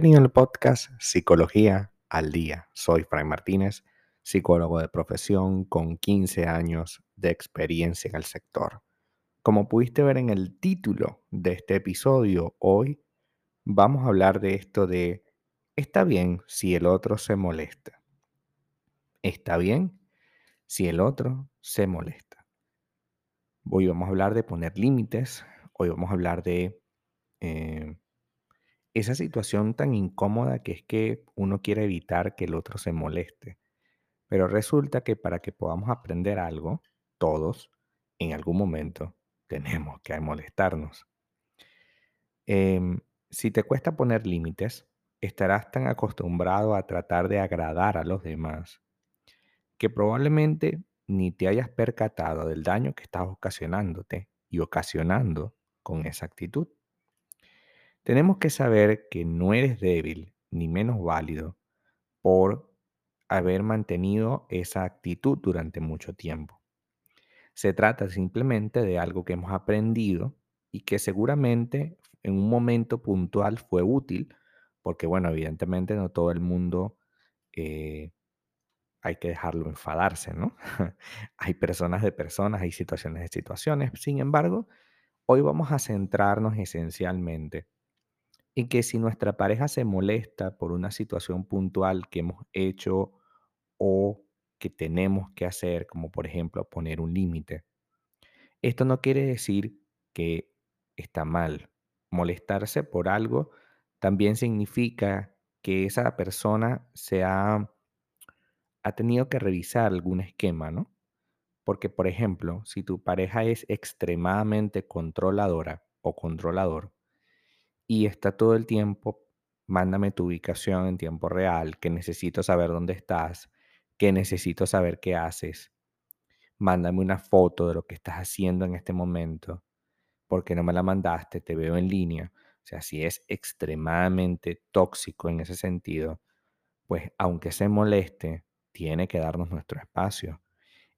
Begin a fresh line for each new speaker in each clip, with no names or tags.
Bienvenido al podcast Psicología al Día. Soy Fray Martínez, psicólogo de profesión con 15 años de experiencia en el sector. Como pudiste ver en el título de este episodio, hoy vamos a hablar de esto de ¿está bien si el otro se molesta? ¿Está bien si el otro se molesta? Hoy vamos a hablar de poner límites, hoy vamos a hablar de... Eh, esa situación tan incómoda que es que uno quiere evitar que el otro se moleste. Pero resulta que para que podamos aprender algo, todos, en algún momento, tenemos que molestarnos. Em, si te cuesta poner límites, estarás tan acostumbrado a tratar de agradar a los demás que probablemente ni te hayas percatado del daño que estás ocasionándote y ocasionando con esa actitud. Tenemos que saber que no eres débil ni menos válido por haber mantenido esa actitud durante mucho tiempo. Se trata simplemente de algo que hemos aprendido y que seguramente en un momento puntual fue útil, porque bueno, evidentemente no todo el mundo eh, hay que dejarlo enfadarse, ¿no? hay personas de personas, hay situaciones de situaciones. Sin embargo, hoy vamos a centrarnos esencialmente y que si nuestra pareja se molesta por una situación puntual que hemos hecho o que tenemos que hacer, como por ejemplo poner un límite, esto no quiere decir que está mal. Molestarse por algo también significa que esa persona se ha, ha tenido que revisar algún esquema, ¿no? Porque, por ejemplo, si tu pareja es extremadamente controladora o controlador, y está todo el tiempo, mándame tu ubicación en tiempo real, que necesito saber dónde estás, que necesito saber qué haces. Mándame una foto de lo que estás haciendo en este momento, porque no me la mandaste, te veo en línea. O sea, si es extremadamente tóxico en ese sentido, pues aunque se moleste, tiene que darnos nuestro espacio.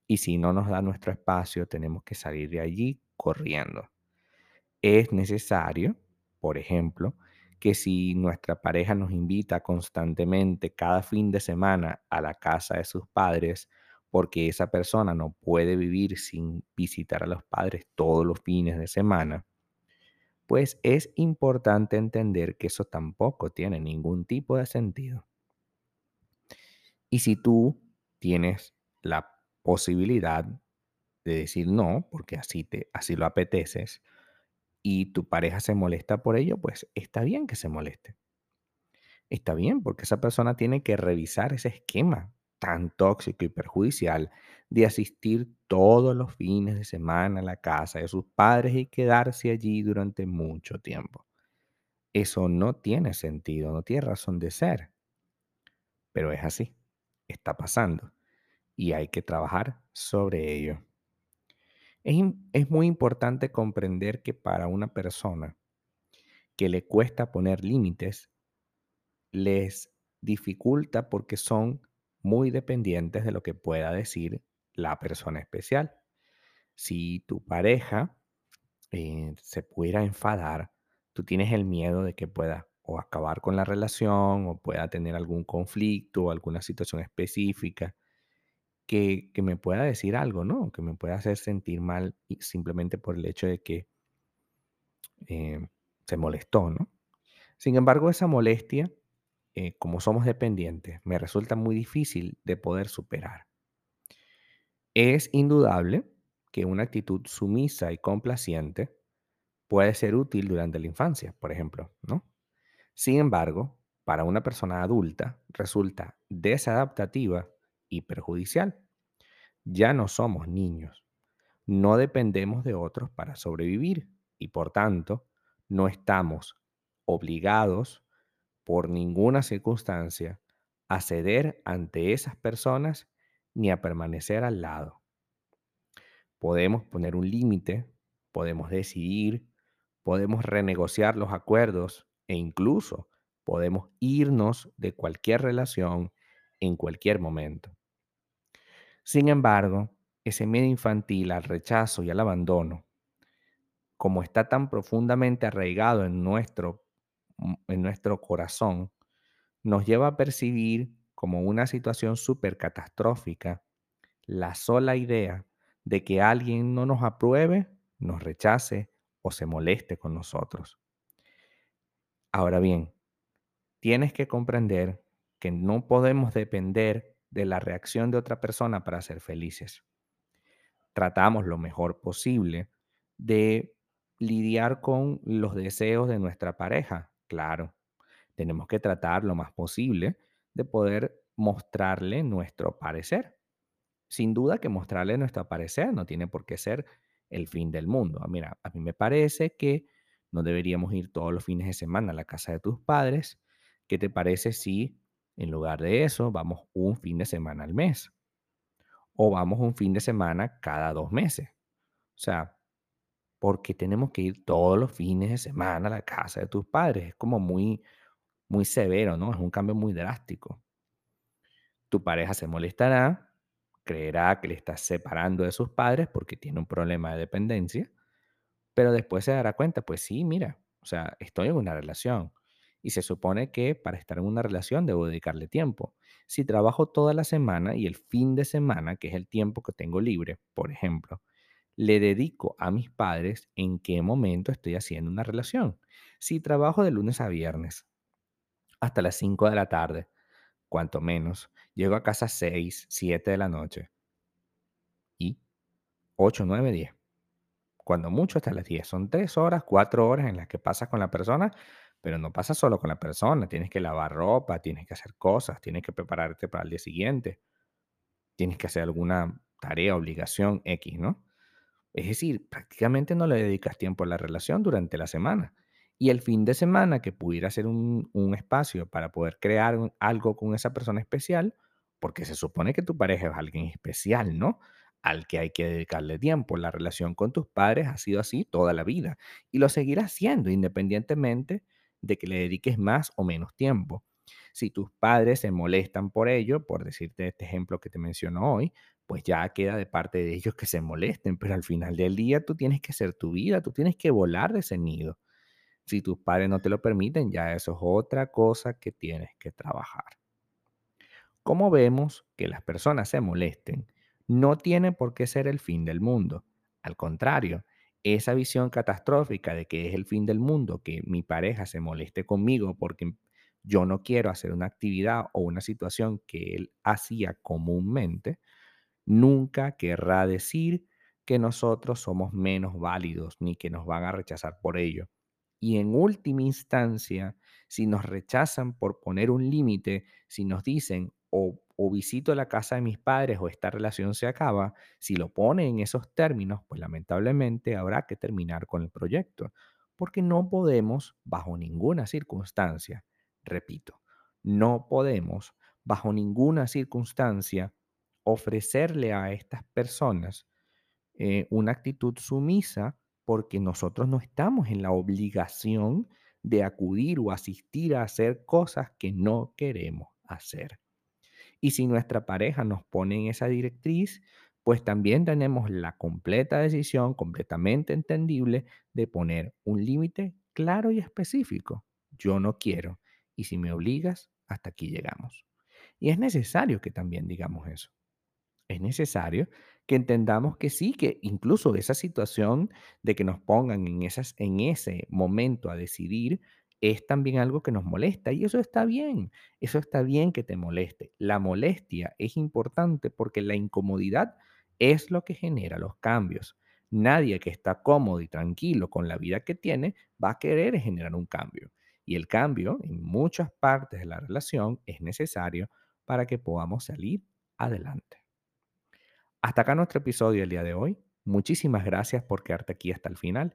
Y si no nos da nuestro espacio, tenemos que salir de allí corriendo. Es necesario por ejemplo, que si nuestra pareja nos invita constantemente cada fin de semana a la casa de sus padres, porque esa persona no puede vivir sin visitar a los padres todos los fines de semana, pues es importante entender que eso tampoco tiene ningún tipo de sentido. Y si tú tienes la posibilidad de decir no, porque así, te, así lo apeteces, y tu pareja se molesta por ello, pues está bien que se moleste. Está bien porque esa persona tiene que revisar ese esquema tan tóxico y perjudicial de asistir todos los fines de semana a la casa de sus padres y quedarse allí durante mucho tiempo. Eso no tiene sentido, no tiene razón de ser. Pero es así, está pasando y hay que trabajar sobre ello. Es, muy importante comprender que para una persona que le cuesta poner límites, les dificulta porque son muy dependientes de lo que pueda decir la persona especial. Si tu pareja eh, se pudiera enfadar, tú tienes el miedo de que pueda o acabar con la relación o pueda tener algún conflicto o alguna situación específica que, me pueda decir algo, ¿no? Que me pueda hacer sentir mal simplemente por el hecho de que eh, se molestó, ¿no? Sin embargo, esa molestia, eh, como somos dependientes, me resulta muy difícil de poder superar. Es indudable que una actitud sumisa y complaciente puede ser útil durante la infancia, por ejemplo, ¿no? Sin embargo, para una persona adulta resulta desadaptativa y perjudicial. Ya no somos niños, no dependemos de otros para sobrevivir y por tanto no estamos obligados por ninguna circunstancia a ceder ante esas personas ni a permanecer al lado. Podemos poner un límite, podemos decidir, podemos renegociar los acuerdos e incluso podemos irnos de cualquier relación en cualquier momento. Sin embargo, ese miedo infantil al rechazo y al abandono, como está tan profundamente arraigado en nuestro en nuestro corazón nos lleva a percibir como una situación súper catastrófica la sola idea de que alguien no nos apruebe, nos rechace o se moleste con nosotros. Ahora bien, tienes que comprender que no podemos depender de la reacción de otra persona para ser felices. Tratamos lo mejor posible de lidiar con los deseos de nuestra pareja, claro. Tenemos que tratar lo más posible de poder mostrarle nuestro parecer. Sin duda que mostrarle nuestro parecer no tiene por qué ser el fin del mundo. Mira, a mí me parece que no deberíamos ir todos los fines de semana a la casa de tus padres. ¿Qué te parece si en lugar de eso vamos un fin de semana al mes? O vamos un fin de semana cada dos meses. O sea, porque tenemos que ir todos los fines de semana a la casa de tus padres. Es como muy, muy severo, ¿no? Es un cambio muy drástico. Tu pareja se molestará, creerá que le estás separando de sus padres porque tiene un problema de dependencia pero después se dará cuenta, pues sí, mira, o sea, estoy en una relación y se supone que para estar en una relación debo dedicarle tiempo. Si trabajo toda la semana y el fin de semana, que es el tiempo que tengo libre, por ejemplo, le dedico a mis padres, ¿en qué momento estoy haciendo una relación? Si trabajo de lunes a viernes hasta las 5 de la tarde, cuanto menos, llego a casa 6, 7 de la noche y 8, 9, 10 cuando mucho hasta las 10. Son 3 horas, 4 horas en las que pasas con la persona, pero no pasas solo con la persona. Tienes que lavar ropa, tienes que hacer cosas, tienes que prepararte para el día siguiente, tienes que hacer alguna tarea, obligación X, ¿no? Es decir, prácticamente no le dedicas tiempo a la relación durante la semana. Y el fin de semana que pudiera ser un, un espacio para poder crear algo con esa persona especial, porque se supone que tu pareja es alguien especial, ¿no? Al que hay que dedicarle tiempo. La relación con tus padres ha sido así toda la vida y lo seguirá siendo independientemente de que le dediques más o menos tiempo. Si tus padres se molestan por ello, por decirte este ejemplo que te menciono hoy, pues ya queda de parte de ellos que se molesten, pero al final del día tú tienes que hacer tu vida, tú tienes que volar de ese nido. Si tus padres no te lo permiten, ya eso es otra cosa que tienes que trabajar. Como vemos que las personas se molesten, no tiene por qué ser el fin del mundo. Al contrario, esa visión catastrófica de que es el fin del mundo, que mi pareja se moleste conmigo porque yo no quiero hacer una actividad o una situación que él hacía comúnmente, nunca querrá decir que nosotros somos menos válidos ni que nos van a rechazar por ello. Y en última instancia, si nos rechazan por poner un límite, si nos dicen o, o visito la casa de mis padres o esta relación se acaba, si lo ponen en esos términos, pues lamentablemente habrá que terminar con el proyecto, porque no podemos, bajo ninguna circunstancia, repito, no podemos, bajo ninguna circunstancia, ofrecerle a estas personas eh, una actitud sumisa porque nosotros no estamos en la obligación de acudir o asistir a hacer cosas que no queremos hacer. Y si nuestra pareja nos pone en esa directriz, pues también tenemos la completa decisión, completamente entendible, de poner un límite claro y específico. Yo no quiero. Y si me obligas, hasta aquí llegamos. Y es necesario que también digamos eso es necesario que entendamos que sí, que incluso esa situación de que nos pongan en, esas, en ese momento a decidir es también algo que nos molesta y eso está bien, eso está bien que te moleste. La molestia es importante porque la incomodidad es lo que genera los cambios. Nadie que está cómodo y tranquilo con la vida que tiene va a querer generar un cambio. Y el cambio en muchas partes de la relación es necesario para que podamos salir adelante. Hasta acá nuestro episodio el día de hoy. Muchísimas gracias por quedarte aquí hasta el final.